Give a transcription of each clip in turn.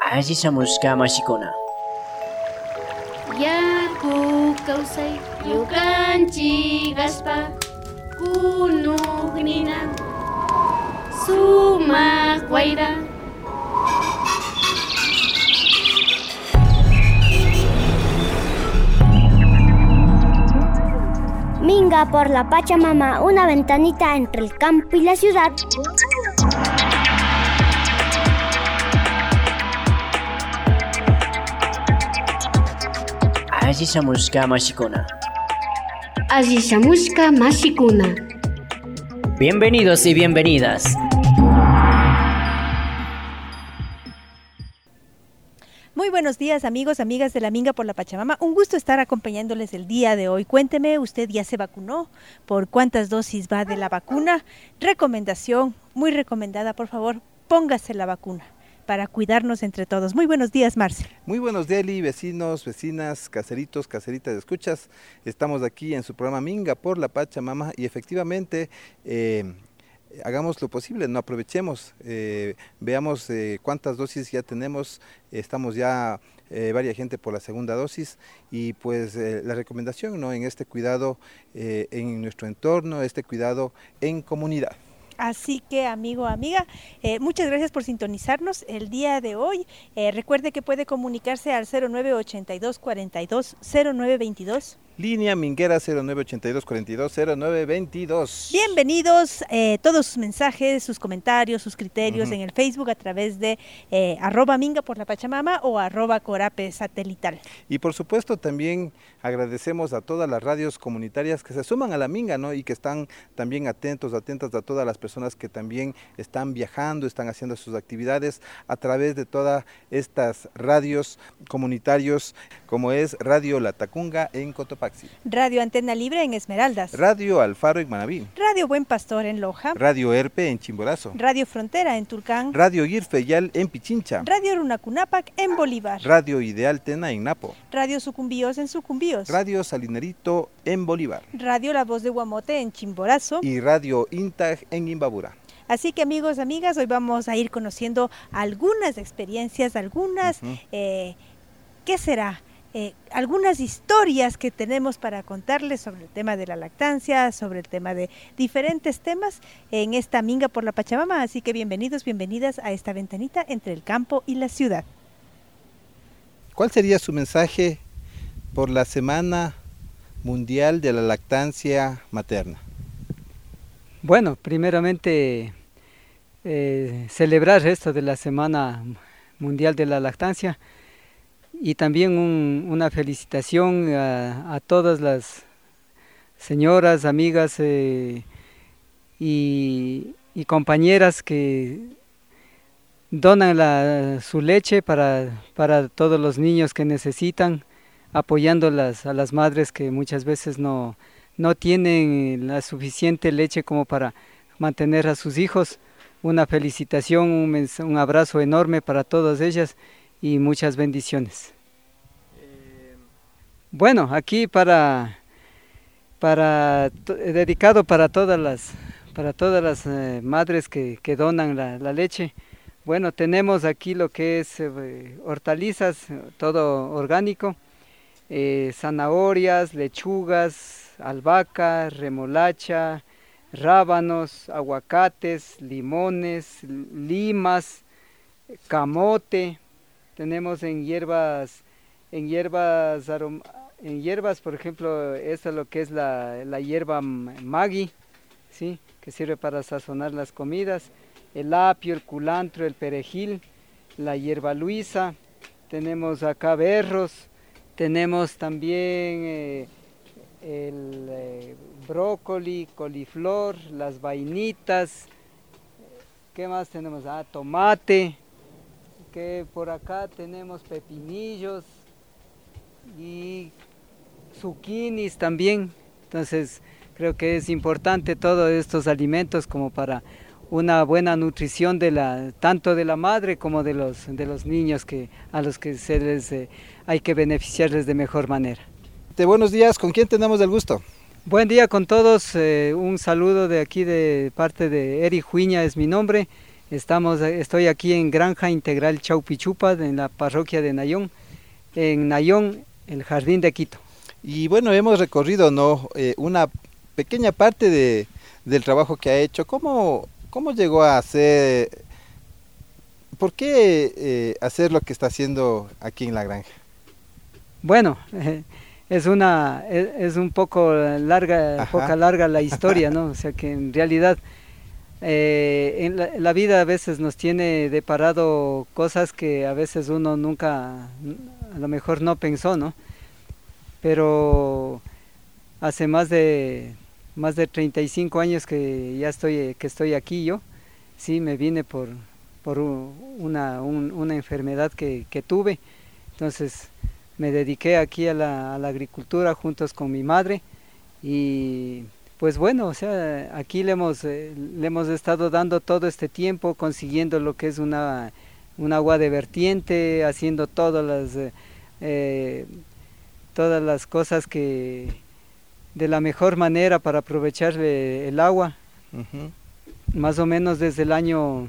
Asishamushka mashikuna. Yaku kawsay yukanchik aspa kunuqnina sumaq wayra Minga por la Pachamama, una ventanita entre el campo y la ciudad. Asishamushka mashikuna. Asishamushka mashikuna Bienvenidos y bienvenidas. Muy buenos días amigos, amigas de la Minga por la Pachamama. Un gusto estar acompañándoles el día de hoy. Cuénteme, ¿usted ya se vacunó? ¿Por cuántas dosis va de la vacuna? Recomendación, muy recomendada, por favor, póngase la vacuna para cuidarnos entre todos. Muy buenos días, Marcel. Muy buenos días, vecinos, vecinas, caseritos, caseritas escuchas. Estamos aquí en su programa Minga por la Pachamama y efectivamente eh, hagamos lo posible, no aprovechemos, eh, veamos eh, cuántas dosis ya tenemos, estamos ya eh, varias gente por la segunda dosis y pues la recomendación ¿no? en este cuidado en nuestro entorno, este cuidado en comunidad. Así que, amigo, amiga, eh, muchas gracias por sintonizarnos el día de hoy. Eh, recuerde que puede comunicarse al 0982 42 0922. Línea Minguera 0982 42 0922. Bienvenidos eh, todos sus mensajes, sus comentarios, sus criterios en el Facebook a través de eh, arroba minga por la Pachamama o arroba corape satelital. Y por supuesto también agradecemos a todas las radios comunitarias que se suman a la Minga, ¿no? Y que están también atentos, atentas a todas las personas que también están viajando, están haciendo sus actividades a través de todas estas radios comunitarios, como es Radio La Tacunga en Cotopaxi, Radio Antena Libre en Esmeraldas. Radio Alfaro en Manabí, Radio Buen Pastor en Loja. Radio Herpe en Chimborazo, Radio Frontera en Tulcán. Radio Irfeyal en Pichincha, Radio Runacunapac en Bolívar. Radio Ideal Tena en Napo, Radio Sucumbíos en Sucumbíos. Radio Salinerito en Bolívar Radio La Voz de Guamote en Chimborazo. y Radio Intag en Imbabura. Así que amigos, amigas, hoy vamos a ir conociendo algunas experiencias, algunas, eh, ¿qué será? Eh, algunas historias que tenemos para contarles sobre el tema de la lactancia, sobre el tema de diferentes temas en esta Minga por la Pachamama. Así que bienvenidos, bienvenidas a esta ventanita entre el campo y la ciudad. ¿Cuál sería su mensaje por la Semana Mundial de la Lactancia Materna? Bueno, primeramente eh, celebrar esto de la Semana Mundial de la Lactancia y también un- una felicitación a, todas las señoras, amigas eh, y, compañeras que donan su leche para, para todos los niños que necesitan, apoyando las, a las madres que muchas veces no, no tienen la suficiente leche como para mantener a sus hijos. Una felicitación, un, un abrazo enorme para todas ellas y muchas bendiciones. Bueno, aquí para, para to- dedicado para todas las, para todas las eh, madres que, que donan la, la leche. Bueno, tenemos aquí lo que es eh, hortalizas, eh, todo orgánico, eh, zanahorias, lechugas, albahaca, remolacha, rábanos, aguacates, limones, limas, camote. Tenemos en hierbas, en hierbas, arom- en hierbas, por ejemplo, esta lo que es la, la hierba magui, ¿sí? que sirve para sazonar las comidas, el apio, el culantro, el perejil, la hierba luisa, tenemos acá berros, tenemos también eh, el eh, brócoli, coliflor, las vainitas, ¿qué más tenemos? Ah, tomate, que por acá tenemos pepinillos y zucchinis también. Entonces creo que es importante todos estos alimentos como para una buena nutrición de la tanto de la madre como de los de los niños que a los que se les eh, hay que beneficiarles de mejor manera. De buenos días, ¿con quién tenemos el gusto? Buen día con todos, eh, un saludo de aquí de parte de Eri Juiña es mi nombre. Estamos, estoy aquí en Granja Integral Chaupichupa, en la parroquia de Nayón, en Nayón, el Jardín de Quito. Y bueno, hemos recorrido ¿no? Eh, una pequeña parte de, del trabajo que ha hecho. ¿Cómo, cómo llegó a hacer, por qué eh, hacer lo que está haciendo aquí en la granja? Bueno, es una es, es un poco larga, Ajá. poca larga la historia, ¿no? O sea que en realidad eh, en la, vida a veces nos tiene deparado cosas que a veces uno nunca, a lo mejor no pensó, ¿no? Pero hace más de más de 35 años que ya estoy que estoy aquí yo, sí me vine por por una, un- una enfermedad que, que tuve, entonces me dediqué aquí a la agricultura juntos con mi madre y pues bueno, o sea, aquí le hemos, eh, le hemos estado dando todo este tiempo, consiguiendo lo que es una, un agua de vertiente, haciendo todas las, eh, todas las cosas que de la mejor manera para aprovecharle el agua, más o menos desde el año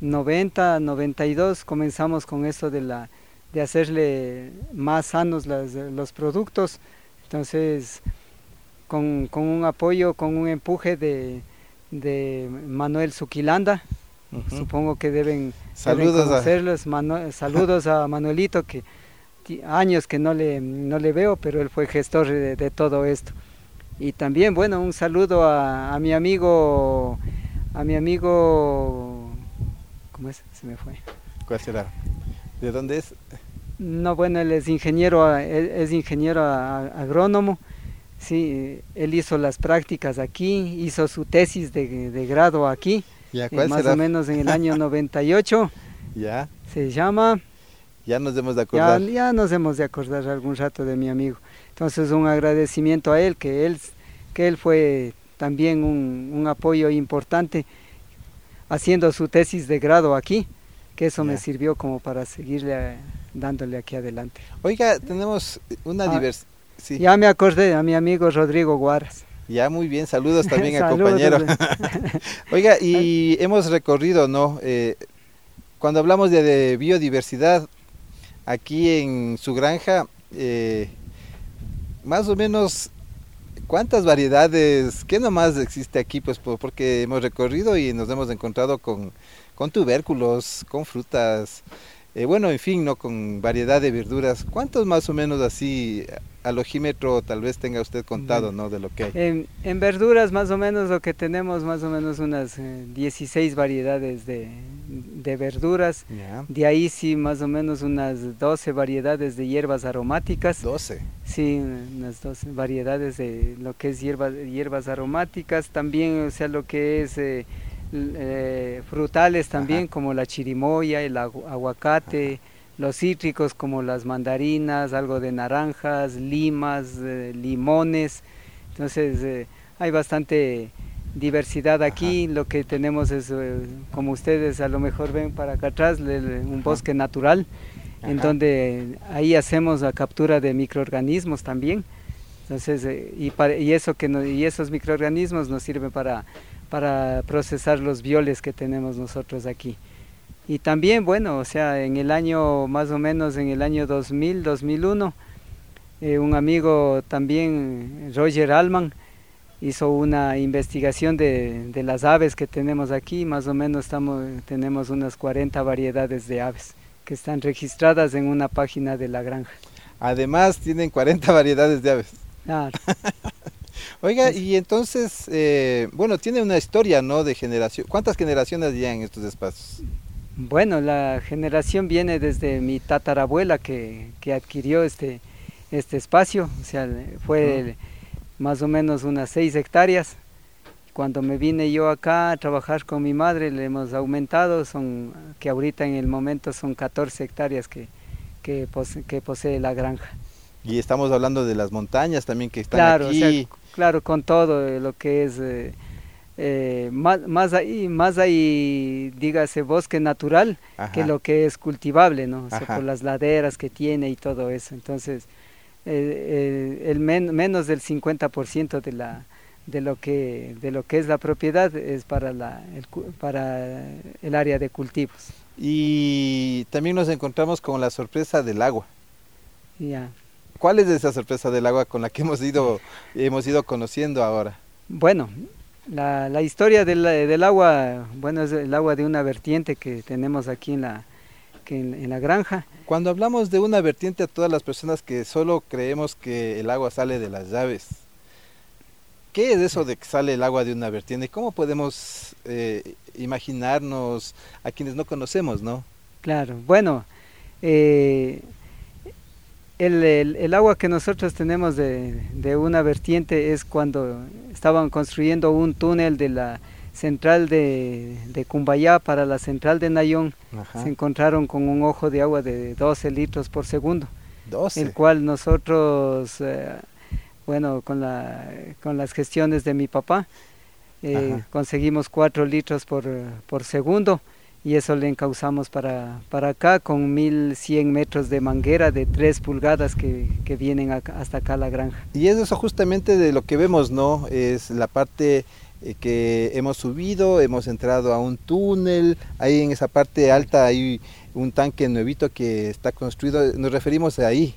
90, 92 comenzamos con esto de la de hacerle más sanos las- los productos. Entonces, con, con un apoyo, con un empuje de, de Manuel Zuquilanda, supongo que deben, a- conocerlos. Manu- saludos a Manuelito, que años que no le, no le veo, pero él fue gestor de, de todo esto. Y también, bueno, un saludo a, a mi amigo, a mi amigo, ¿cómo es? Se me fue. ¿Cuál será? ¿De dónde es? No, bueno, él es ingeniero, a- él es ingeniero a- agrónomo. Sí, él hizo las prácticas aquí, hizo su tesis de, de grado aquí, ¿Ya eh, más será? o menos en el año 98. Ya, Se llama, ya nos debemos de acordar. ya nos hemos de acordar algún rato de mi amigo. Entonces un agradecimiento a él, que él, que él fue también un, un apoyo importante haciendo su tesis de grado aquí, que eso me sirvió como para seguirle eh, dándole aquí adelante. Oiga, tenemos una Ah, diversidad. Sí, Ya me acordé a mi amigo Rodrigo Guaras. ya muy bien, saludos también al compañero. Oiga, y hemos recorrido, ¿no? Eh, cuando hablamos de, de biodiversidad, aquí en su granja, eh, más o menos, ¿cuántas variedades, qué nomás existe aquí? Pues po- porque hemos recorrido y nos hemos encontrado con, con tubérculos, con frutas, eh, bueno, en fin, ¿no? Con variedad de verduras. ¿Cuántos más o menos así al ojímetro tal vez tenga usted contado, ¿no? De lo que hay. En, en verduras más o menos lo que tenemos más o menos unas eh, 16 variedades de, de verduras. De ahí sí más o menos unas 12 variedades de hierbas aromáticas. 12. Sí, unas 12 variedades de lo que es hierbas, hierbas aromáticas. También, o sea, lo que es eh, eh, frutales también, Ajá. como la chirimoya, el agu- aguacate, los cítricos como las mandarinas, algo de naranjas, limas, eh, limones. Entonces, eh, hay bastante diversidad aquí. Lo que tenemos es, como ustedes a lo mejor ven para acá atrás, un bosque natural, en donde ahí hacemos la captura de microorganismos también. Entonces, eh, y, para- y, eso que no- y esos microorganismos nos sirven para, para procesar los bioles que tenemos nosotros aquí. Y también, bueno, o sea, en el año, más o menos en el año 2000, 2001, eh, un amigo también, Roger Alman, hizo una investigación de, de las aves que tenemos aquí, más o menos estamos, tenemos unas 40 variedades de aves que están registradas en una página de la granja. Además, tienen 40 variedades de aves. Claro. Oiga, y entonces, eh, bueno, tiene una historia, ¿no? De generación. ¿Cuántas generaciones ya en estos espacios? Bueno, la generación viene desde mi tatarabuela que, que adquirió este, este espacio, o sea, fue más o menos unas 6 hectáreas. Cuando me vine yo acá a trabajar con mi madre, le hemos aumentado, son que ahorita en el momento son 14 hectáreas que, que, pose- que posee la granja. Y estamos hablando de las montañas también que están Claro, o aquí. sea, claro, con todo eh, lo que es eh, eh, más, más ahí, más ahí, dígase, bosque natural que lo que es cultivable, ¿no? O sea, por las laderas que tiene y todo eso. Entonces, eh, el men- menos del 50% de la, de lo que de lo que es la propiedad es para la el, para el área de cultivos. Y también nos encontramos con la sorpresa del agua. Ya. ¿Cuál es esa sorpresa del agua con la que hemos ido, hemos ido conociendo ahora? Bueno, la, la historia del, del agua, bueno, es el agua de una vertiente que tenemos aquí en la, que en, en la granja. Cuando hablamos de una vertiente a todas las personas que solo creemos que el agua sale de las llaves, ¿qué es eso de que sale el agua de una vertiente? ¿Cómo podemos eh, imaginarnos a quienes no conocemos, no? Claro, bueno, eh, el, el- el agua que nosotros tenemos de, de una vertiente es cuando estaban construyendo un túnel de la central de, de Cumbayá para la central de Nayón. Ajá. Se encontraron con un ojo de agua de 12 litros por segundo. 12. el cual nosotros, eh, bueno, con, la, con las gestiones de mi papá, eh, conseguimos 4 litros por, por segundo y eso le encauzamos para, para acá con 1100 metros de manguera de 3 pulgadas que, que vienen acá- hasta acá a la granja. Y es eso justamente de lo que vemos, ¿no? Es la parte eh, que hemos subido, hemos entrado a un túnel, ahí en esa parte alta hay un tanque nuevito que está construido, nos referimos a ahí.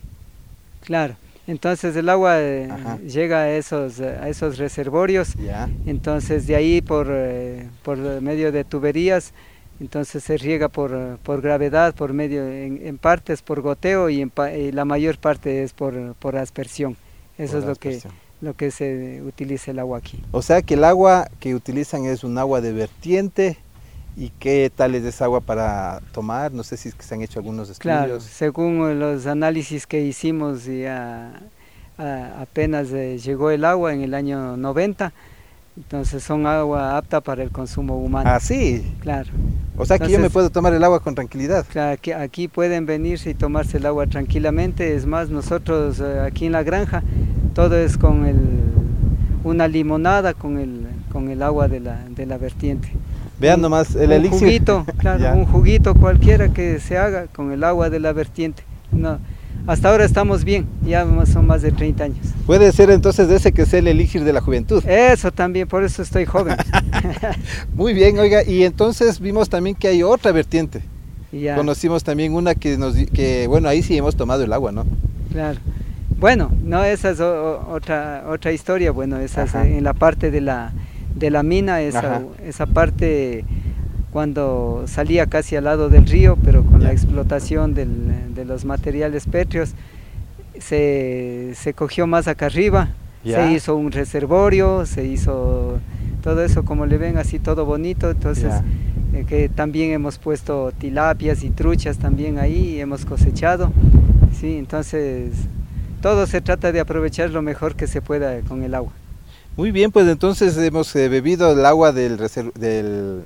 Claro, entonces el agua eh, Ajá. llega a esos, a esos reservorios Ya. Entonces de ahí por, eh, por medio de tuberías, entonces se riega por, eh, por gravedad, por medio, en, en partes por goteo y, en y la mayor parte es por, por aspersión. Eso Por es lo que, lo que se utiliza el agua aquí. O sea que el agua que utilizan es un agua de vertiente. ¿Y qué tal es esa agua para tomar? No sé si es que se han hecho algunos estudios. Claro, según los análisis que hicimos ya a- apenas eh, llegó el agua en el año 90, entonces son agua apta para el consumo humano. Ah, sí. Claro. O sea que yo me Entonces- puedo tomar el agua con tranquilidad. Claro, aquí, aquí pueden venirse y tomarse el agua tranquilamente. Es más, nosotros eh, aquí en la granja todo es con el, una limonada con el, con el agua de la, de la vertiente. Vean nomás el un elixir. juguito, claro, un juguito cualquiera que se haga con el agua de la vertiente. No, hasta ahora estamos bien, ya son más de 30 años. Puede ser entonces ese que es el elixir de la juventud. Eso también, por eso estoy joven. Muy bien, oiga, y entonces vimos también que hay otra vertiente. Ya. Conocimos también una que nos que bueno, ahí sí hemos tomado el agua, ¿no? Claro. Bueno, no, esa es o- otra otra historia. Bueno, esa es en la parte de la de la mina, esa, Ajá. esa parte cuando salía casi al lado del río, pero con la explotación del- de los materiales pétreos, se, se cogió más acá arriba, se hizo un reservorio, se hizo todo eso como le ven así todo bonito, entonces eh, que también hemos puesto tilapias y truchas también ahí, hemos cosechado, sí, entonces todo se trata de aprovechar lo mejor que se pueda con el agua. Muy bien, pues entonces hemos eh, bebido el agua del, del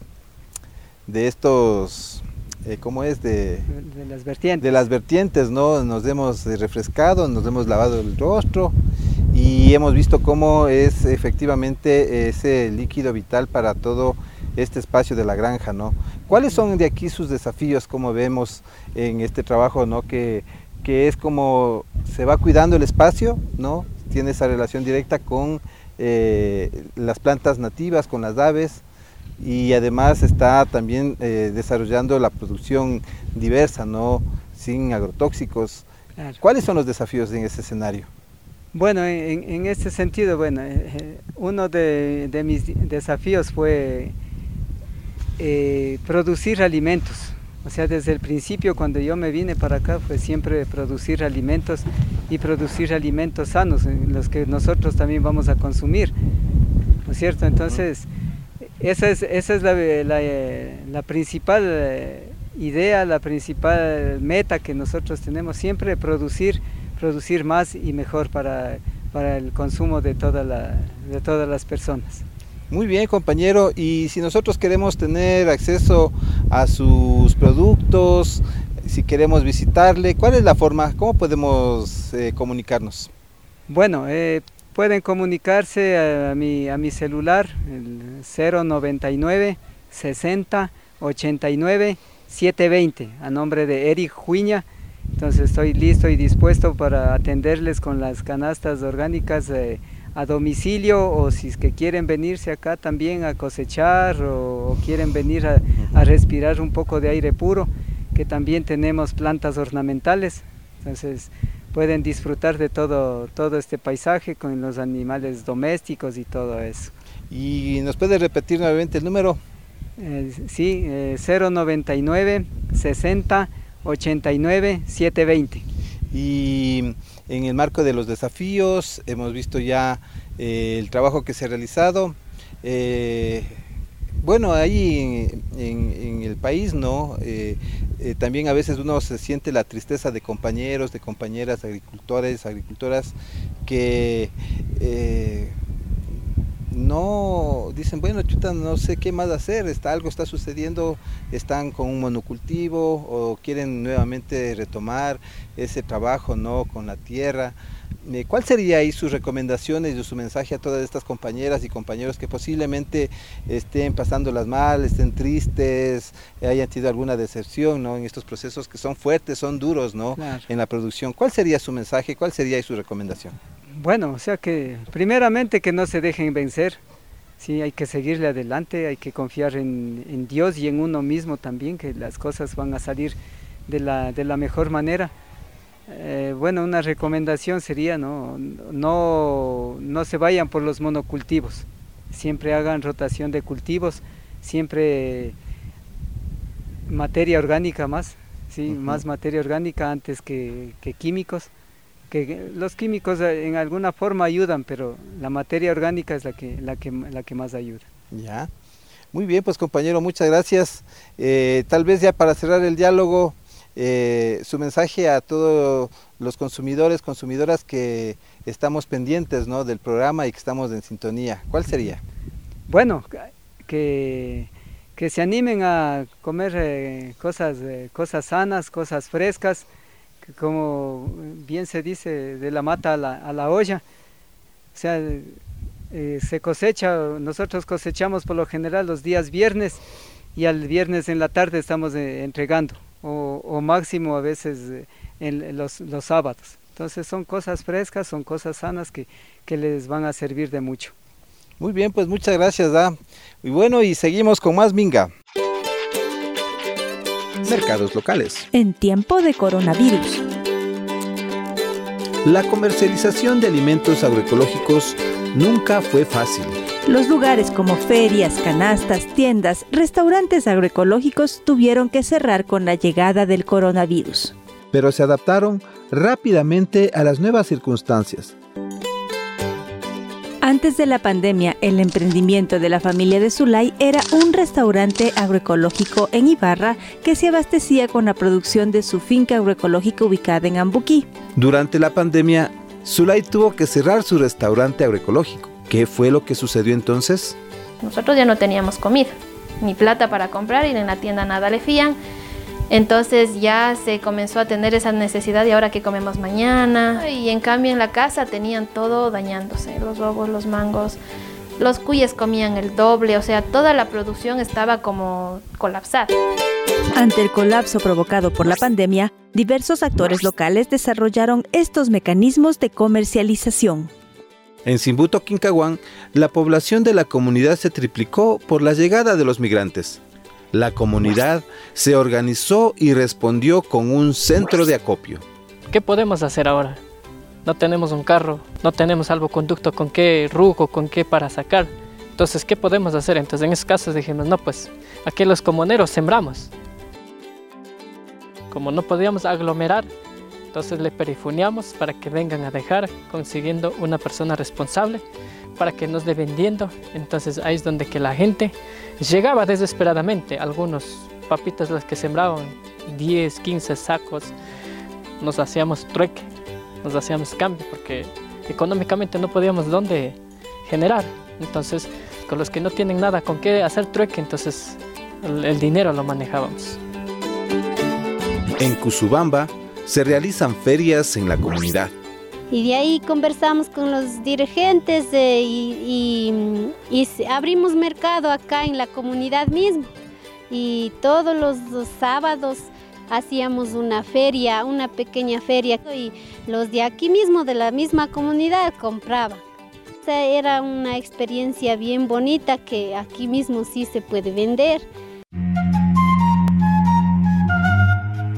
de estos eh, ¿cómo es? De, de las vertientes. de las vertientes, ¿no? Nos hemos refrescado, nos hemos lavado el rostro y hemos visto cómo es efectivamente ese líquido vital para todo este espacio de la granja, ¿no? ¿Cuáles son de aquí sus desafíos, como vemos en este trabajo, ¿no? Que, que es como se va cuidando el espacio, ¿no? Tiene esa relación directa con eh, las plantas nativas, con las aves, y además está también eh, desarrollando la producción diversa, ¿no? sin agrotóxicos. Claro. ¿Cuáles son los desafíos en ese escenario? Bueno, en, en este sentido, bueno, eh, eh, uno de, de mis desafíos fue eh, producir alimentos. O sea, desde el principio cuando yo me vine para acá fue siempre producir alimentos y producir alimentos sanos, los que nosotros también vamos a consumir. ¿No es cierto? Entonces, esa es, esa es la, la, eh, la principal eh, idea, la principal meta que nosotros tenemos, siempre producir, producir más y mejor para, para el consumo de, toda la, de todas las personas. Muy bien, compañero. Y si nosotros queremos tener acceso a sus productos, si queremos visitarle, ¿cuál es la forma? ¿Cómo podemos eh, comunicarnos? Bueno, eh, pueden comunicarse a, mi, a mi celular, el 099 60 89 720, a nombre de Eric Juiña. Entonces estoy listo y dispuesto para atenderles con las canastas orgánicas eh, a domicilio o si es que quieren venirse acá también a cosechar o, o quieren venir a, a, respirar un poco de aire puro, que también tenemos plantas ornamentales, entonces pueden disfrutar de todo, todo este paisaje con los animales domésticos y todo eso. ¿Y nos puede repetir nuevamente el número? Eh, sí, eh, 099 60 89 720. Y en el marco de los desafíos hemos visto ya eh, el trabajo que se ha realizado. Eh, bueno, ahí en, el país, ¿no? Eh, también a veces uno se siente la tristeza de compañeros, de compañeras, agricultores, agricultoras, que no dicen, bueno, chuta, no sé qué más hacer, está, algo está sucediendo, están con un monocultivo o quieren nuevamente retomar ese trabajo ¿no? con la tierra. Eh, ¿Cuál sería ahí sus recomendaciones y su mensaje a todas estas compañeras y compañeros que posiblemente estén pasándolas mal, estén tristes, hayan tenido alguna decepción ¿no? en estos procesos que son fuertes, son duros ¿no? Claro. en la producción? ¿Cuál sería su mensaje? ¿Cuál sería su recomendación? Bueno, o sea que primeramente que no se dejen vencer, sí, hay que seguirle adelante, hay que confiar en, en, Dios y en uno mismo también, que las cosas van a salir de la, de la mejor manera. Eh, bueno, una recomendación sería no, no, no se vayan por los monocultivos, siempre hagan rotación de cultivos, siempre materia orgánica más, sí, uh -huh. más materia orgánica antes que, que químicos que los químicos en alguna forma ayudan, pero la materia orgánica es la que, la que, la que más ayuda. Ya, muy bien, pues compañero, muchas gracias. Eh, tal vez ya para cerrar el diálogo, eh, su mensaje a todos los consumidores, consumidoras que estamos pendientes ¿no? del programa y que estamos en sintonía. ¿Cuál sería? Bueno, que, que se animen a comer eh, cosas, eh, cosas sanas, cosas frescas, como bien se dice, de la mata a la, a la olla. O sea, eh, se cosecha, nosotros cosechamos por lo general los días viernes y al viernes en la tarde estamos eh, entregando, o, o, máximo a veces eh, en los, los, sábados. Entonces son cosas frescas, son cosas sanas que, que, les van a servir de mucho. Muy bien, pues muchas gracias, Da. Y bueno, y seguimos con más Minga mercados locales. En tiempo de coronavirus. La comercialización de alimentos agroecológicos nunca fue fácil. Los lugares como ferias, canastas, tiendas, restaurantes agroecológicos tuvieron que cerrar con la llegada del coronavirus. Pero se adaptaron rápidamente a las nuevas circunstancias. Antes de la pandemia, el emprendimiento de la familia de Zulay era un restaurante agroecológico en Ibarra que se abastecía con la producción de su finca agroecológica ubicada en Ambuquí. Durante la pandemia, Zulay tuvo que cerrar su restaurante agroecológico. ¿Qué fue lo que sucedió entonces? Nosotros ya no teníamos comida, ni plata para comprar y en la tienda nada le fían. Entonces ya se comenzó a tener esa necesidad de ahora que comemos mañana. Y en cambio en la casa tenían todo dañándose, los huevos, los mangos, los cuyes comían el doble, o sea, toda la producción estaba como colapsada. Ante el colapso provocado por la pandemia, diversos actores locales desarrollaron estos mecanismos de comercialización. En Simbuto, Quincahuán, la población de la comunidad se triplicó por la llegada de los migrantes. La comunidad se organizó y respondió con un centro de acopio. ¿Qué podemos hacer ahora? No tenemos un carro, no tenemos salvoconducto con qué rugo, con qué para sacar. Entonces, ¿qué podemos hacer? Entonces, en esos casos dijimos, no, pues aquí los comuneros sembramos. Como no podíamos aglomerar, entonces le perifuneamos para que vengan a dejar, consiguiendo una persona responsable para que nos dé vendiendo. Entonces ahí es donde que la gente llegaba desesperadamente. Algunos papitas las que sembraban 10, 15 sacos, nos hacíamos trueque, nos hacíamos cambio porque económicamente no podíamos dónde generar. Entonces con los que no tienen nada con qué hacer trueque, entonces el, el dinero lo manejábamos. En Cusubamba se realizan ferias en la comunidad. Y de ahí conversamos con los dirigentes y, abrimos mercado acá en la comunidad mismo. Y todos los, los, sábados hacíamos una feria, una pequeña feria y los de aquí mismo, de la misma comunidad, compraban. era una experiencia bien bonita que aquí mismo sí se puede vender.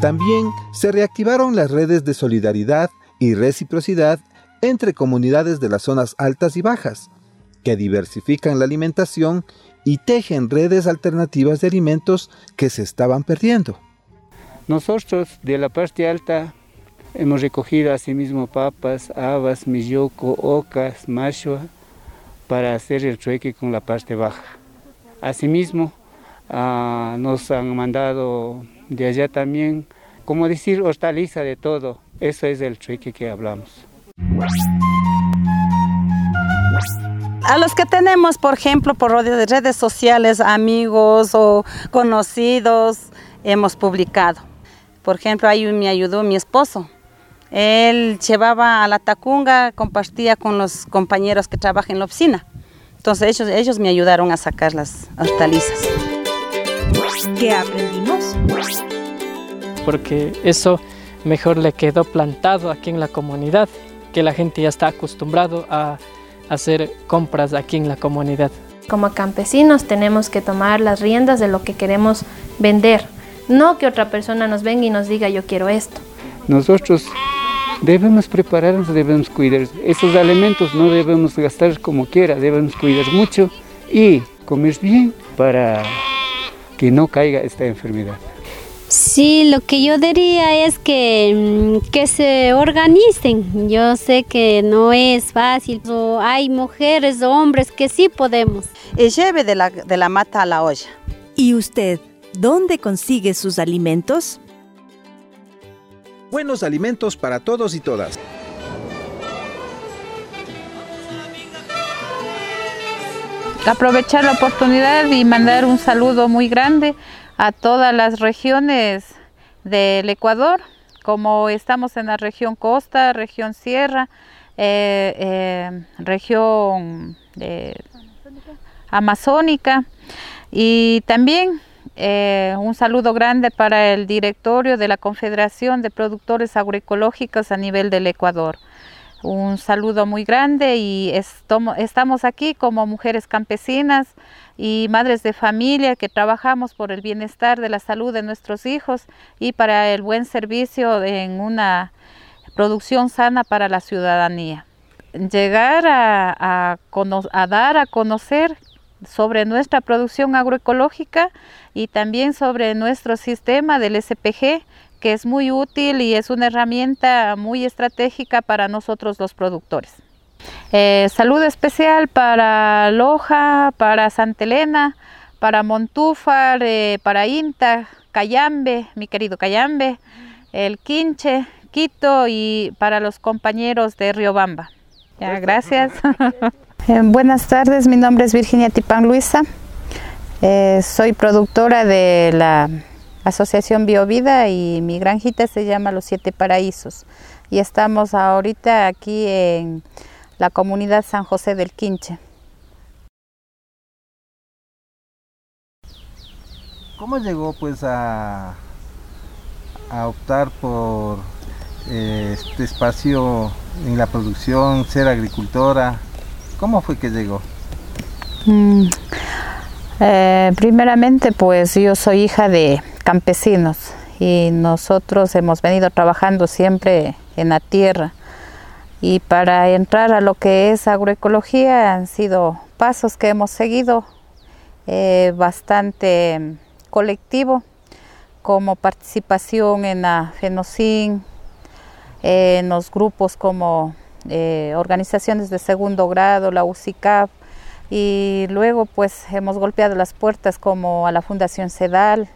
También se reactivaron las redes de solidaridad y reciprocidad entre comunidades de las zonas altas y bajas, que diversifican la alimentación y tejen redes alternativas de alimentos que se estaban perdiendo. Nosotros de la parte alta hemos recogido asimismo papas, habas, milloco, ocas, mashua para hacer el trueque con la parte baja. Asimismo, ah, nos han mandado de allá también, como decir, hortaliza de todo. Eso es el trueque que hablamos. A los que tenemos, por ejemplo, por redes sociales, amigos o conocidos, hemos publicado. Por ejemplo, ahí me ayudó mi esposo. Él llevaba a la tacunga, compartía con los compañeros que trabajan en la oficina. Entonces ellos, ellos me ayudaron a sacar las hortalizas. ¿Qué aprendimos? Porque eso mejor le quedó plantado aquí en la comunidad, que la gente ya está acostumbrado a hacer compras aquí en la comunidad. Como campesinos tenemos que tomar las riendas de lo que queremos vender, no que otra persona nos venga y nos diga yo quiero esto. Nosotros debemos prepararnos, debemos cuidar esos alimentos, no debemos gastar como quiera, debemos cuidar mucho y comer bien para que no caiga esta enfermedad. Sí, lo que yo diría es que, mm, que se organicen. Yo sé que no es fácil. Hay mujeres o hombres que sí podemos. Y lleve de la, de la mata a la olla. ¿Y usted dónde consigue sus alimentos? Buenos alimentos para todos y todas. Aprovechar la oportunidad y mandar un saludo muy grande a todas las regiones del Ecuador, como estamos en la región costa, región sierra, eh, eh, región amazónica y también eh, un saludo grande para el directorio de la Confederación de Productores Agroecológicos a nivel del Ecuador. Un saludo muy grande y estamos aquí como mujeres campesinas y madres de familia que trabajamos por el bienestar de la salud de nuestros hijos y para el buen servicio en una producción sana para la ciudadanía. Llegar a, dar a conocer sobre nuestra producción agroecológica y también sobre nuestro sistema del SPG que es muy útil y es una herramienta muy estratégica para nosotros los productores. Eh, salud especial para Loja, para Santa Elena, para Montúfar, eh, para Inta, Cayambe, mi querido Cayambe, el Quinche, Quito y para los compañeros de Riobamba. Ya, gracias. Eh, buenas tardes, mi nombre es Virginia Tipán Luisa. soy productora de la Asociación Biovida y mi granjita se llama Los Siete Paraísos y estamos ahorita aquí en la comunidad San José del Quinche. ¿Cómo llegó pues a, a optar por eh, este espacio en la producción, ser agricultora? ¿Cómo fue que llegó? Mm, eh, primeramente pues yo soy hija de campesinos y nosotros hemos venido trabajando siempre en la tierra. Y para entrar a lo que es agroecología han sido pasos que hemos seguido eh, bastante colectivo como participación en la FENOCIN, en los grupos como eh, organizaciones de segundo grado, la UCICAP, y luego pues hemos golpeado las puertas como a la Fundación CEDAL,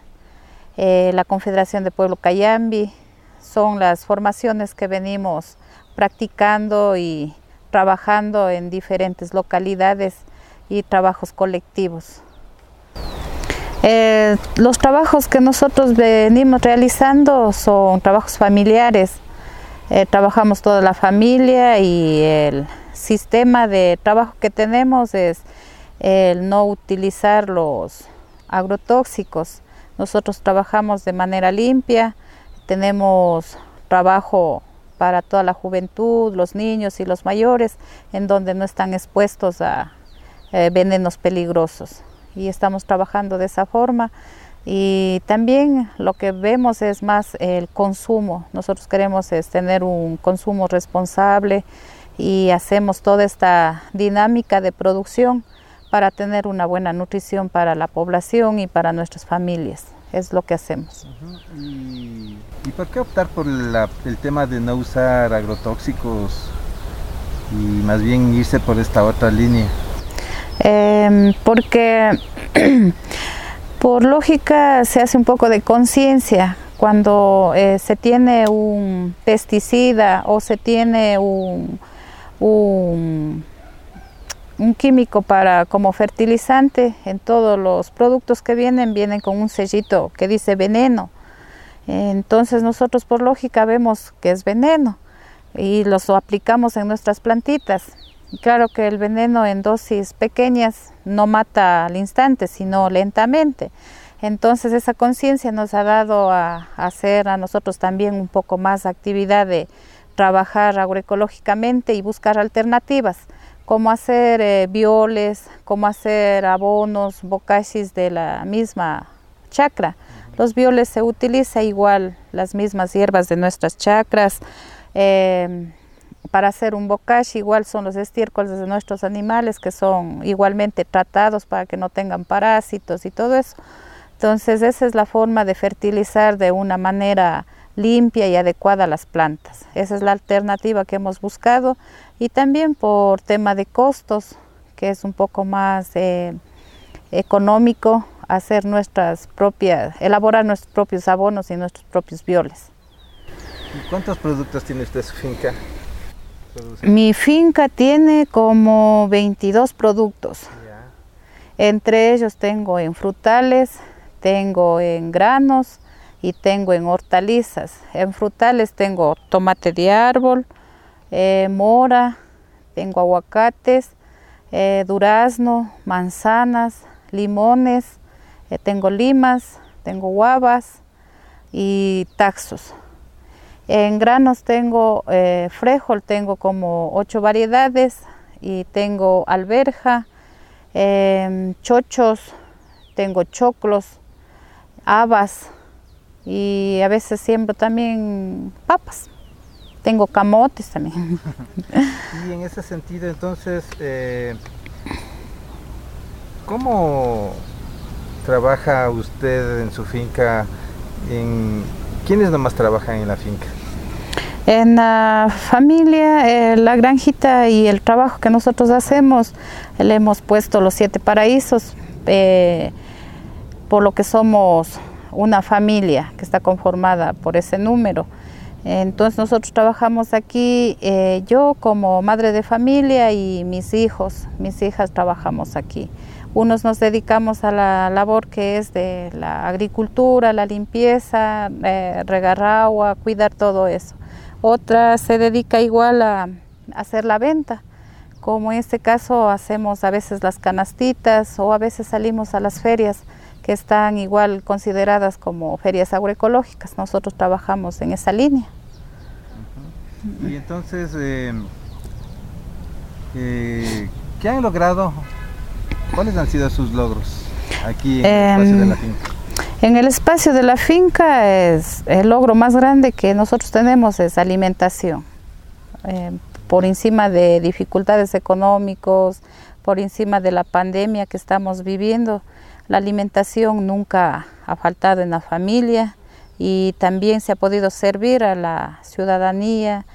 eh, la Confederación de Pueblo Cayambi, son las formaciones que venimos practicando y trabajando en diferentes localidades y trabajos colectivos. Eh, los trabajos que nosotros venimos realizando son trabajos familiares. Eh, trabajamos toda la familia y el sistema de trabajo que tenemos es el no utilizar los agrotóxicos. Nosotros trabajamos de manera limpia, tenemos trabajo para toda la juventud, los niños y los mayores, en donde no están expuestos a eh, venenos peligrosos. Y estamos trabajando de esa forma. Y también lo que vemos es más el consumo. Nosotros queremos es tener un consumo responsable y hacemos toda esta dinámica de producción para tener una buena nutrición para la población y para nuestras familias. Es lo que hacemos. ¿Y, y por qué optar por la- el tema de no usar agrotóxicos y más bien irse por esta otra línea? Em, porque por lógica se hace un poco de conciencia cuando eh, se tiene un pesticida o se tiene un, un, un químico para como fertilizante en todos los productos que vienen vienen con un sellito que dice veneno entonces nosotros por lógica vemos que es veneno y los aplicamos en nuestras plantitas Claro que el veneno en dosis pequeñas no mata al instante, sino lentamente. Entonces esa conciencia nos ha dado a, a hacer a nosotros también un poco más actividad de trabajar agroecológicamente y buscar alternativas, como hacer eh, violes, como hacer abonos, bocachis de la misma chacra. Los violes se utiliza igual las mismas hierbas de nuestras chacras. eh, para hacer un bocashi igual son los estiércoles de nuestros animales que son igualmente tratados para que no tengan parásitos y todo eso. Entonces esa es la forma de fertilizar de una manera limpia y adecuada a las plantas. Esa es la alternativa que hemos buscado y también por tema de costos, que es un poco más eh, económico hacer nuestras propias, elaborar nuestros propios abonos y nuestros propios violes. ¿Y cuántos productos tiene usted su finca? Produce- Mi finca tiene como 22 productos. Entre ellos tengo en frutales, tengo en granos y tengo en hortalizas. En frutales tengo tomate de árbol, eh, mora, tengo aguacates, eh, durazno, manzanas, limones, eh, tengo limas, tengo guavas y taxos. En granos tengo eh, frijol, tengo como ocho variedades y tengo alberja, em, chochos, tengo choclos, habas y a veces siembro también papas. Tengo camotes también. Y en ese sentido, entonces, eh, ¿cómo trabaja usted en su finca? En, ¿Quiénes nomás trabajan en la finca? En la familia, eh, la granjita y el trabajo que nosotros hacemos, le hemos puesto los siete paraísos, eh, por lo que somos una familia que está conformada por ese número. Entonces nosotros trabajamos aquí, eh, yo como madre de familia y mis hijos, mis hijas trabajamos aquí. Unos nos dedicamos a la labor que es de la agricultura, la limpieza, eh, regar agua, cuidar todo eso. Otra se dedica igual a hacer la venta, como en este caso hacemos a veces las canastitas o a veces salimos a las ferias que están igual consideradas como ferias agroecológicas. Nosotros trabajamos en esa línea. Y entonces, eh, eh, ¿qué han logrado? ¿Cuáles han sido sus logros aquí en el espacio de la Em, finca? En el espacio de la finca es el logro más grande que nosotros tenemos es alimentación. Eh, por encima de dificultades económicos, por encima de la pandemia que estamos viviendo, la alimentación nunca ha faltado en la familia y también se ha podido servir a la ciudadanía.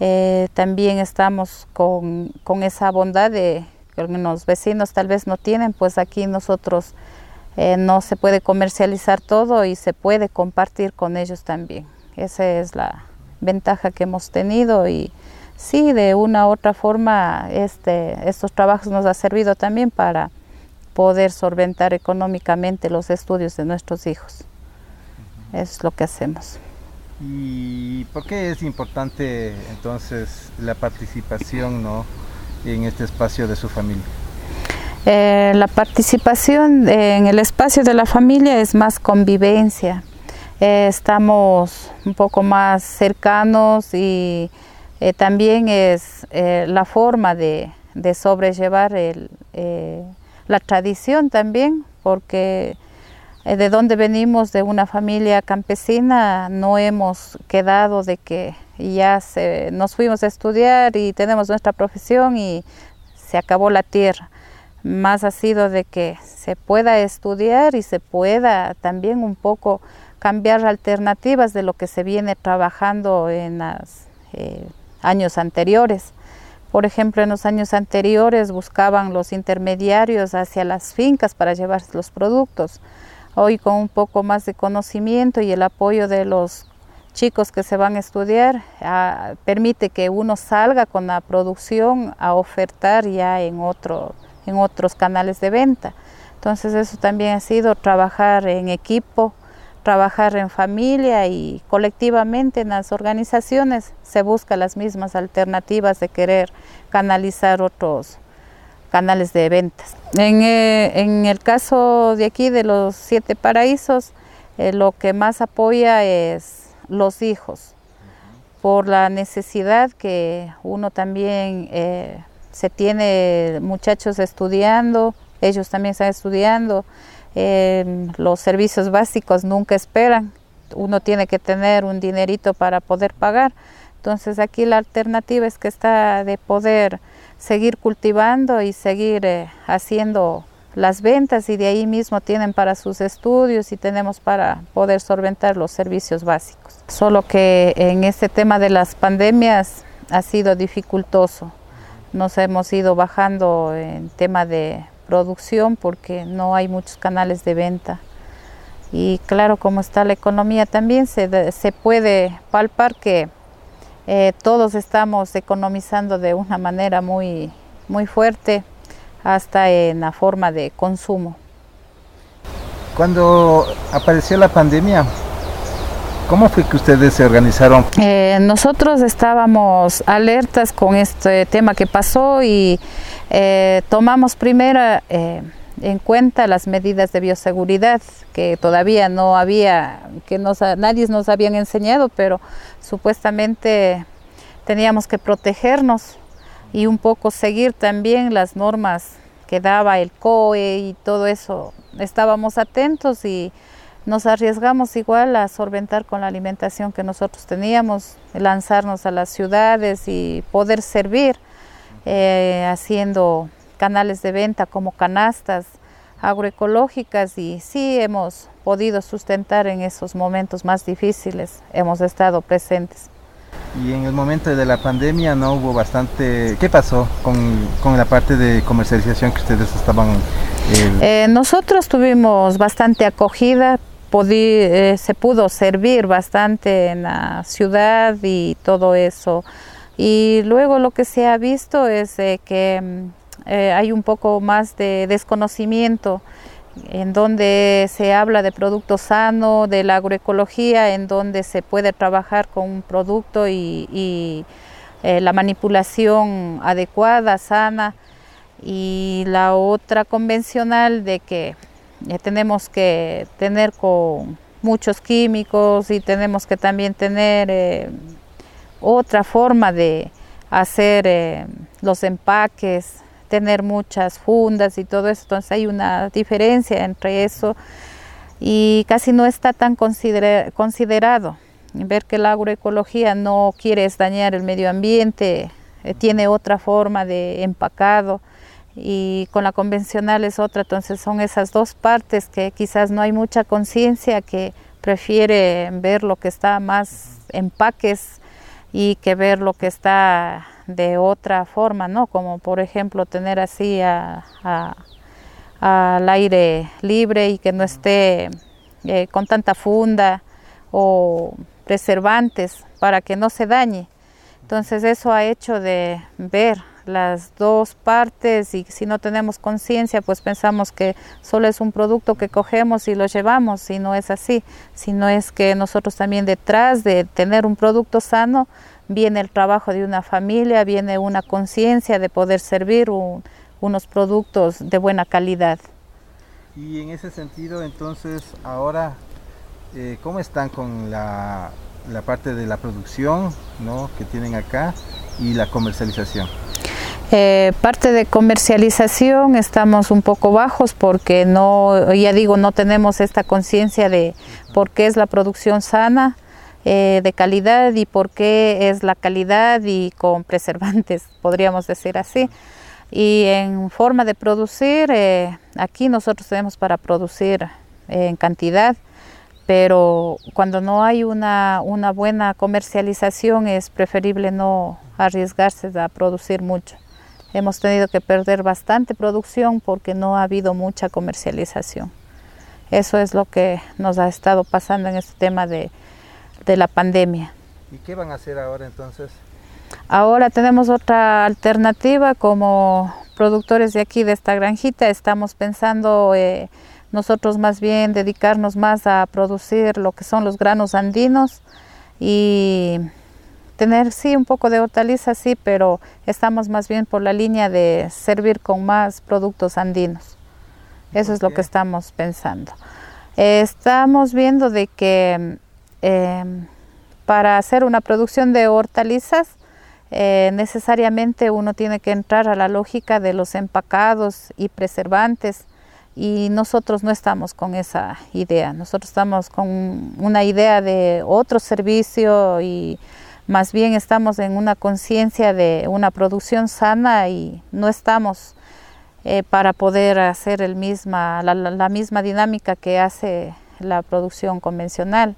Eh, también estamos con, con esa bondad de que los vecinos tal vez no tienen, pues aquí nosotros eh, no se puede comercializar todo y se puede compartir con ellos también. Esa es la ventaja que hemos tenido y sí, de una u otra forma este, estos trabajos nos ha servido también para poder solventar económicamente los estudios de nuestros hijos. Es lo que hacemos. ¿Y por qué es importante entonces la participación ¿no? en este espacio de su familia? Eh, la participación en el espacio de la familia es más convivencia, eh, estamos un poco más cercanos y eh, también es la forma de, de sobrellevar el, la tradición también, porque de donde venimos, de una familia campesina, no hemos quedado de que ya se, nos fuimos a estudiar y tenemos nuestra profesión y se acabó la tierra. Más ha sido de que se pueda estudiar y se pueda también un poco cambiar alternativas de lo que se viene trabajando en los eh, años anteriores. Por ejemplo, en los años anteriores buscaban los intermediarios hacia las fincas para llevar los productos. Hoy con un poco más de conocimiento y el apoyo de los chicos que se van a estudiar, ah, permite que uno salga con la producción a ofertar ya en, otro, en otros canales de venta. Entonces eso también ha sido trabajar en equipo, trabajar en familia y colectivamente en las organizaciones se busca las mismas alternativas de querer canalizar otros canales de ventas. En, eh, el caso de aquí de los siete paraísos, eh, lo que más apoya es los hijos, por la necesidad que uno también eh, se tiene muchachos estudiando, ellos también están estudiando, los servicios básicos nunca esperan, uno tiene que tener un dinerito para poder pagar. Entonces aquí la alternativa es que está de poder seguir cultivando y seguir eh, haciendo las ventas y de ahí mismo tienen para sus estudios y tenemos para poder solventar los servicios básicos. Solo que en este tema de las pandemias ha sido dificultoso. Nos hemos ido bajando en tema de producción porque no hay muchos canales de venta. Y claro, como está la economía también, se, se puede palpar que eh, todos estamos economizando de una manera muy, muy fuerte, hasta en la forma de consumo. Cuando apareció la pandemia, ¿Cómo fue que ustedes se organizaron? Eh, nosotros estábamos alertas con este tema que pasó y eh, tomamos primero eh, en cuenta las medidas de bioseguridad que todavía no había, que nadie nos habían enseñado, pero supuestamente teníamos que protegernos y un poco seguir también las normas que daba el COE y todo eso. Estábamos atentos y nos arriesgamos igual a solventar con la alimentación que nosotros teníamos, lanzarnos a las ciudades y poder servir eh, haciendo canales de venta como canastas agroecológicas y sí hemos podido sustentar en esos momentos más difíciles, hemos estado presentes. Y en el momento de la pandemia no hubo bastante... ¿Qué pasó con, con la parte de comercialización que ustedes estaban... Eh, nosotros tuvimos bastante acogida, eh, se pudo servir bastante en la ciudad y todo eso. Y luego lo que se ha visto es que mm, eh, hay un poco más de desconocimiento en donde se habla de producto sano, de la agroecología, en donde se puede trabajar con un producto y, eh, la manipulación adecuada, sana, y la otra convencional de que eh, tenemos que tener con muchos químicos y tenemos que también tener eh, otra forma de hacer eh, los empaques, tener muchas fundas y todo eso, entonces hay una diferencia entre eso y casi no está tan considerado. Ver que la agroecología no quiere dañar el medio ambiente, tiene otra forma de empacado y con la convencional es otra, entonces son esas dos partes que quizás no hay mucha conciencia que prefiere ver lo que está más empaques y que ver lo que está de otra forma, ¿no? Como por ejemplo tener así al aire libre y que no esté eh, con tanta funda o preservantes para que no se dañe. Entonces eso ha hecho de ver las dos partes y si no tenemos conciencia pues pensamos que solo es un producto que cogemos y lo llevamos y no es así, sino es que nosotros también detrás de tener un producto sano viene el trabajo de una familia, viene una conciencia de poder servir unos productos de buena calidad. Y en ese sentido entonces ahora eh, ¿cómo están con la, la parte de la producción ¿no? que tienen acá y la comercialización? Eh, parte de comercialización estamos un poco bajos porque no, ya digo, no tenemos esta conciencia de por qué es la producción sana, eh, de calidad y por qué es la calidad y con preservantes, podríamos decir así. Y en forma de producir, eh, aquí nosotros tenemos para producir en cantidad, pero cuando no hay una, una buena comercialización es preferible no arriesgarse a producir mucho. Hemos tenido que perder bastante producción porque no ha habido mucha comercialización. Eso es lo que nos ha estado pasando en este tema de, de la pandemia. ¿Y qué van a hacer ahora entonces? Ahora tenemos otra alternativa como productores de aquí, de esta granjita. Estamos pensando eh, nosotros más bien dedicarnos más a producir lo que son los granos andinos y tener sí un poco de hortalizas, sí, pero estamos más bien por la línea de servir con más productos andinos. Eso es lo que estamos pensando. estamos viendo de que em, para hacer una producción de hortalizas eh, necesariamente uno tiene que entrar a la lógica de los empacados y preservantes y nosotros no estamos con esa idea, nosotros estamos con una idea de otro servicio y más bien estamos en una conciencia de una producción sana y no estamos eh, para poder hacer la, la, misma dinámica que hace la producción convencional.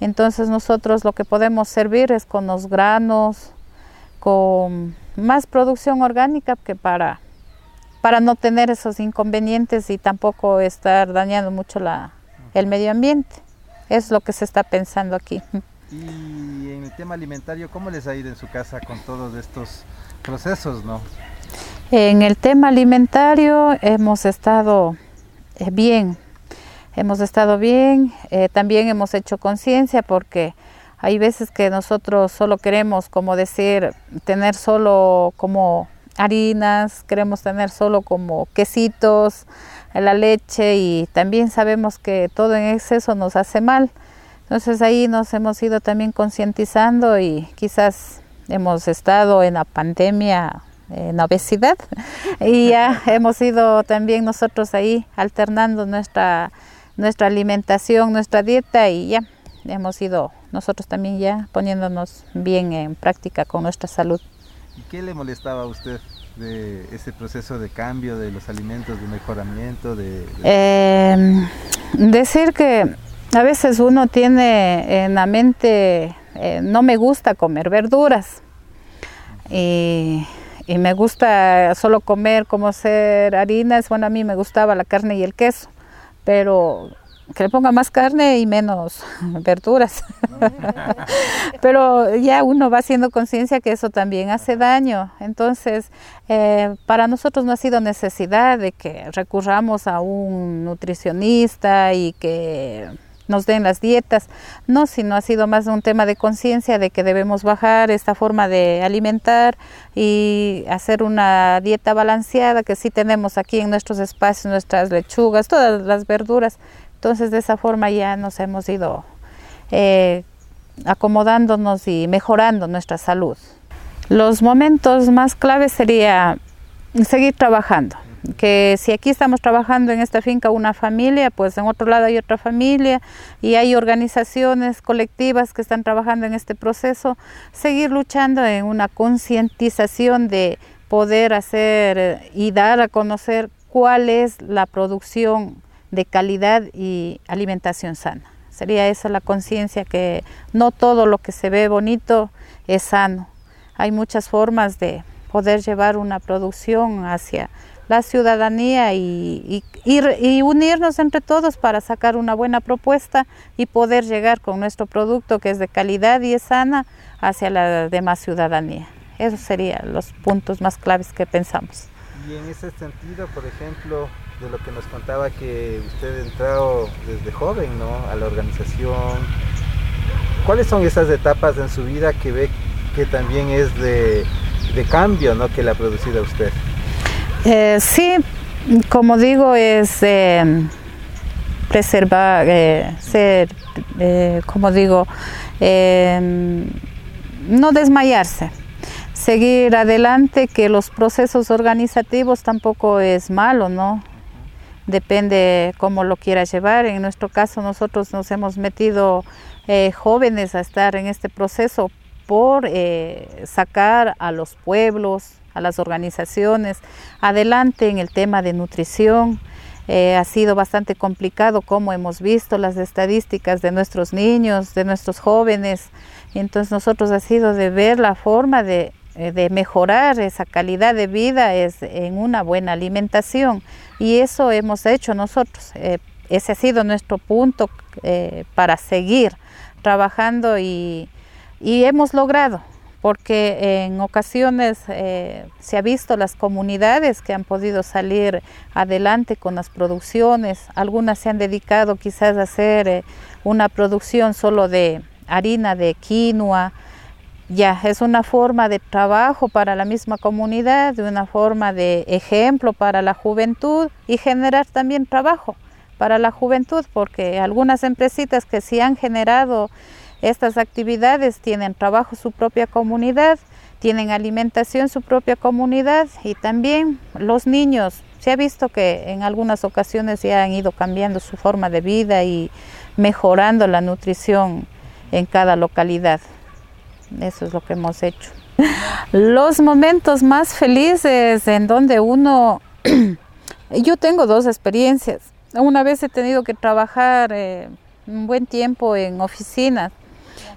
Entonces nosotros lo que podemos servir es con los granos, con más producción orgánica que para, para no tener esos inconvenientes y tampoco estar dañando mucho la, el medio ambiente. Es lo que se está pensando aquí. Y en el tema alimentario, ¿cómo les ha ido en su casa con todos estos procesos, no? En el tema alimentario hemos estado eh, bien, hemos estado bien, eh, también hemos hecho conciencia porque hay veces que nosotros solo queremos, como decir, tener solo como harinas, queremos tener solo como quesitos, la leche y también sabemos que todo en exceso nos hace mal. Entonces ahí nos hemos ido también concientizando y quizás hemos estado en la pandemia en obesidad y ya hemos ido también nosotros ahí alternando nuestra nuestra alimentación, nuestra dieta y ya hemos ido nosotros también ya poniéndonos bien en práctica con nuestra salud. ¿Y qué le molestaba a usted de ese proceso de cambio de los alimentos, de mejoramiento? De, Eh, decir que a veces uno tiene en la mente, eh, no me gusta comer verduras y, y, me gusta solo comer como ser harinas. Bueno, a mí me gustaba la carne y el queso, pero que le ponga más carne y menos verduras. Pero ya uno va haciendo conciencia que eso también hace daño. Entonces, eh, para nosotros no ha sido necesidad de que recurramos a un nutricionista y que nos den las dietas, no, sino ha sido más un tema de conciencia de que debemos bajar esta forma de alimentar y hacer una dieta balanceada que sí tenemos aquí en nuestros espacios, nuestras lechugas, todas las verduras. Entonces de esa forma ya nos hemos ido eh, acomodándonos y mejorando nuestra salud. Los momentos más claves sería seguir trabajando que si aquí estamos trabajando en esta finca una familia, pues en otro lado hay otra familia y hay organizaciones colectivas que están trabajando en este proceso, seguir luchando en una concientización de poder hacer y dar a conocer cuál es la producción de calidad y alimentación sana. Sería esa la conciencia que no todo lo que se ve bonito es sano. Hay muchas formas de poder llevar una producción hacia la ciudadanía y, y, y, unirnos entre todos para sacar una buena propuesta y poder llegar con nuestro producto que es de calidad y es sana hacia la demás ciudadanía. Esos serían los puntos más claves que pensamos. Y en ese sentido, por ejemplo, de lo que nos contaba que usted entró desde joven ¿no? a la organización, ¿cuáles son esas etapas en su vida que ve que también es de, de cambio ¿no? que le ha producido a usted? Eh, sí, como digo, es eh, preservar, eh, ser, eh, como digo, eh, no desmayarse, seguir adelante, que los procesos organizativos tampoco es malo, ¿no? Depende cómo lo quiera llevar. En nuestro caso nosotros nos hemos metido jóvenes a estar en este proceso por sacar a los pueblos, a las organizaciones adelante en el tema de nutrición. Eh, ha sido bastante complicado como hemos visto las estadísticas de nuestros niños, de nuestros jóvenes. Entonces nosotros ha sido de ver la forma de, eh, de mejorar esa calidad de vida es en una buena alimentación y eso hemos hecho nosotros. Eh, ese ha sido nuestro punto eh, para seguir trabajando y, y, hemos logrado, porque en ocasiones eh, se ha visto las comunidades que han podido salir adelante con las producciones, algunas se han dedicado quizás a hacer eh, una producción solo de harina de quinoa, ya es una forma de trabajo para la misma comunidad, de una forma de ejemplo para la juventud y generar también trabajo para la juventud, porque algunas empresitas que sí han generado estas actividades tienen trabajo su propia comunidad, tienen alimentación su propia comunidad y también los niños. Se ha visto que en algunas ocasiones ya han ido cambiando su forma de vida y mejorando la nutrición en cada localidad. Eso es lo que hemos hecho. Los momentos más felices en donde uno, yo tengo dos experiencias. Una vez he tenido que trabajar eh, un buen tiempo en oficinas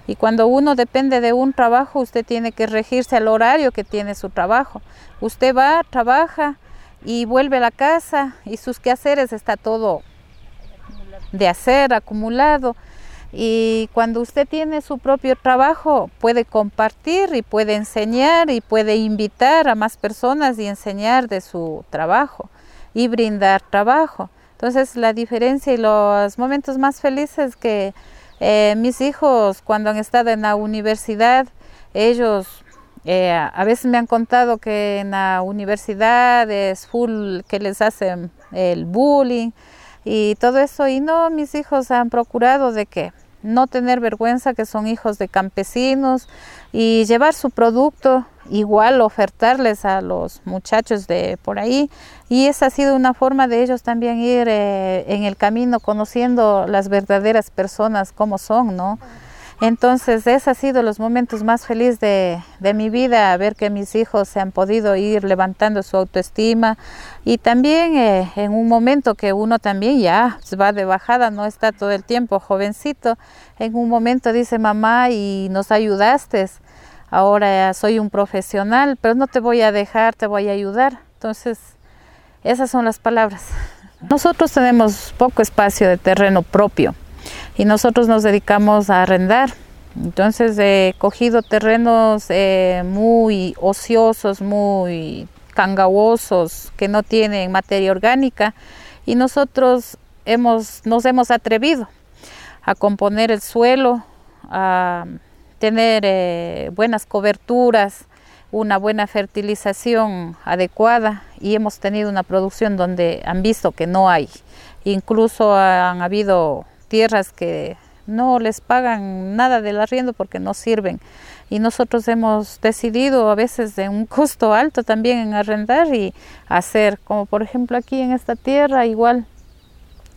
y cuando uno depende de un trabajo, usted tiene que regirse al horario que tiene su trabajo. Usted va, trabaja y vuelve a la casa y sus quehaceres está todo de hacer, acumulado. Y cuando usted tiene su propio trabajo, puede compartir y puede enseñar y puede invitar a más personas y enseñar de su trabajo y brindar trabajo. Entonces la diferencia y los momentos más felices que eh, mis hijos cuando han estado en la universidad, ellos eh, a veces me han contado que en la universidad es full que les hacen el bullying y todo eso. Y no, mis hijos han procurado de que no tener vergüenza que son hijos de campesinos y llevar su producto igual ofertarles a los muchachos de por ahí y esa ha sido una forma de ellos también ir eh, en el camino conociendo las verdaderas personas como son, ¿no? Entonces, esos han sido los momentos más felices de, de, mi vida, ver que mis hijos se han podido ir levantando su autoestima y también eh, en un momento que uno también ya va de bajada, no está todo el tiempo jovencito, en un momento dice mamá y nos ayudaste, ahora soy un profesional, pero no te voy a dejar, te voy a ayudar. Entonces, esas son las palabras. Nosotros tenemos poco espacio de terreno propio y nosotros nos dedicamos a arrendar. Entonces he cogido terrenos eh, muy ociosos, muy cangaosos, que no tienen materia orgánica y nosotros hemos, nos hemos atrevido a componer el suelo, a tener eh, buenas coberturas, una buena fertilización adecuada y hemos tenido una producción donde han visto que no hay. Incluso han habido tierras que no les pagan nada del arriendo porque no sirven. Y nosotros hemos decidido a veces de un costo alto también en arrendar y hacer, como por ejemplo aquí en esta tierra, igual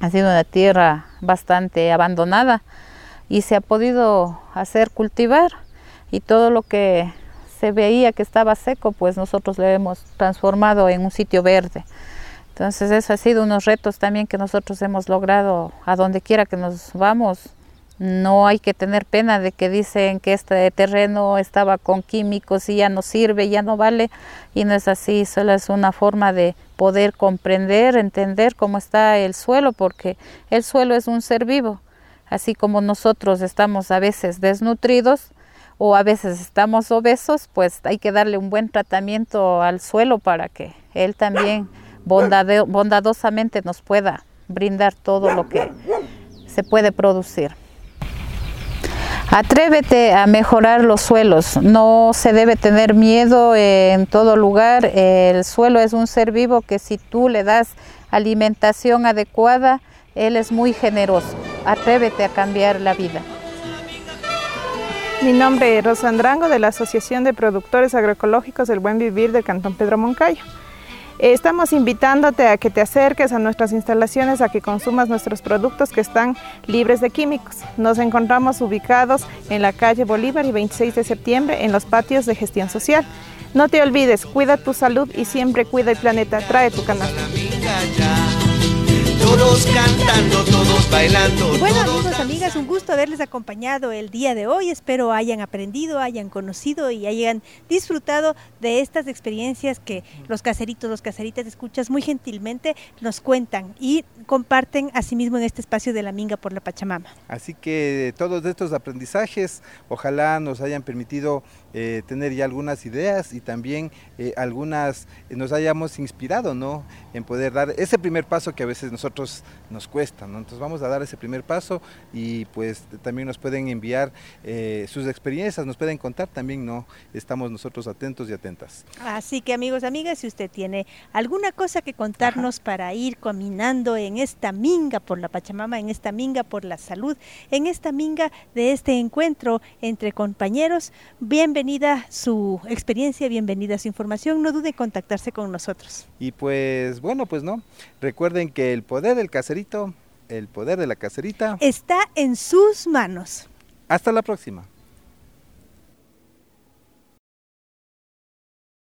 ha sido una tierra bastante abandonada y se ha podido hacer cultivar y todo lo que se veía que estaba seco, pues nosotros lo hemos transformado en un sitio verde. Entonces eso ha sido unos retos también que nosotros hemos logrado a donde quiera que nos vamos. No hay que tener pena de que dicen que este terreno estaba con químicos y ya no sirve, ya no vale. Y no es así, solo es una forma de poder comprender, entender cómo está el suelo, porque el suelo es un ser vivo. Así como nosotros estamos a veces desnutridos o a veces estamos obesos, pues hay que darle un buen tratamiento al suelo para que él también bondadosamente nos pueda brindar todo lo que se puede producir. Atrévete a mejorar los suelos, no se debe tener miedo en todo lugar, el suelo es un ser vivo que si tú le das alimentación adecuada, Él es muy generoso. Atrévete a cambiar la vida. Mi nombre es Rosa Andrango de la Asociación de Productores Agroecológicos del Buen Vivir del Cantón Pedro Moncayo. Estamos invitándote a que te acerques a nuestras instalaciones, a que consumas nuestros productos que están libres de químicos. Nos encontramos ubicados en la calle Bolívar y 26 de septiembre en los patios de gestión social. No te olvides, cuida tu salud y siempre cuida el planeta. Trae tu canasta todos cantando, todos bailando. Y bueno, amigos, amigas, un gusto haberles acompañado el día de hoy. Espero hayan aprendido, hayan conocido y hayan disfrutado de estas experiencias que los caseritos, los caseritas escuchas muy gentilmente nos cuentan y comparten asimismo en este espacio de la Minga por la Pachamama. Así que todos estos aprendizajes ojalá nos hayan permitido eh, tener ya algunas ideas y también eh, algunas eh, nos hayamos inspirado ¿no? en poder dar ese primer paso que a veces nosotros nos cuesta. ¿no? Entonces vamos a dar ese primer paso y pues también nos pueden enviar sus experiencias, nos pueden contar también, ¿no? Estamos nosotros atentos y atentas. Así que amigos, amigas, si usted tiene alguna cosa que contarnos para ir caminando en esta minga por la Pachamama, en esta minga por la salud, en esta minga de este encuentro entre compañeros, bienvenida su experiencia, bienvenida su información, no dude en contactarse con nosotros. Y pues bueno, pues no, recuerden que el poder del caserito, el poder de la caserita está en sus manos. Hasta la próxima.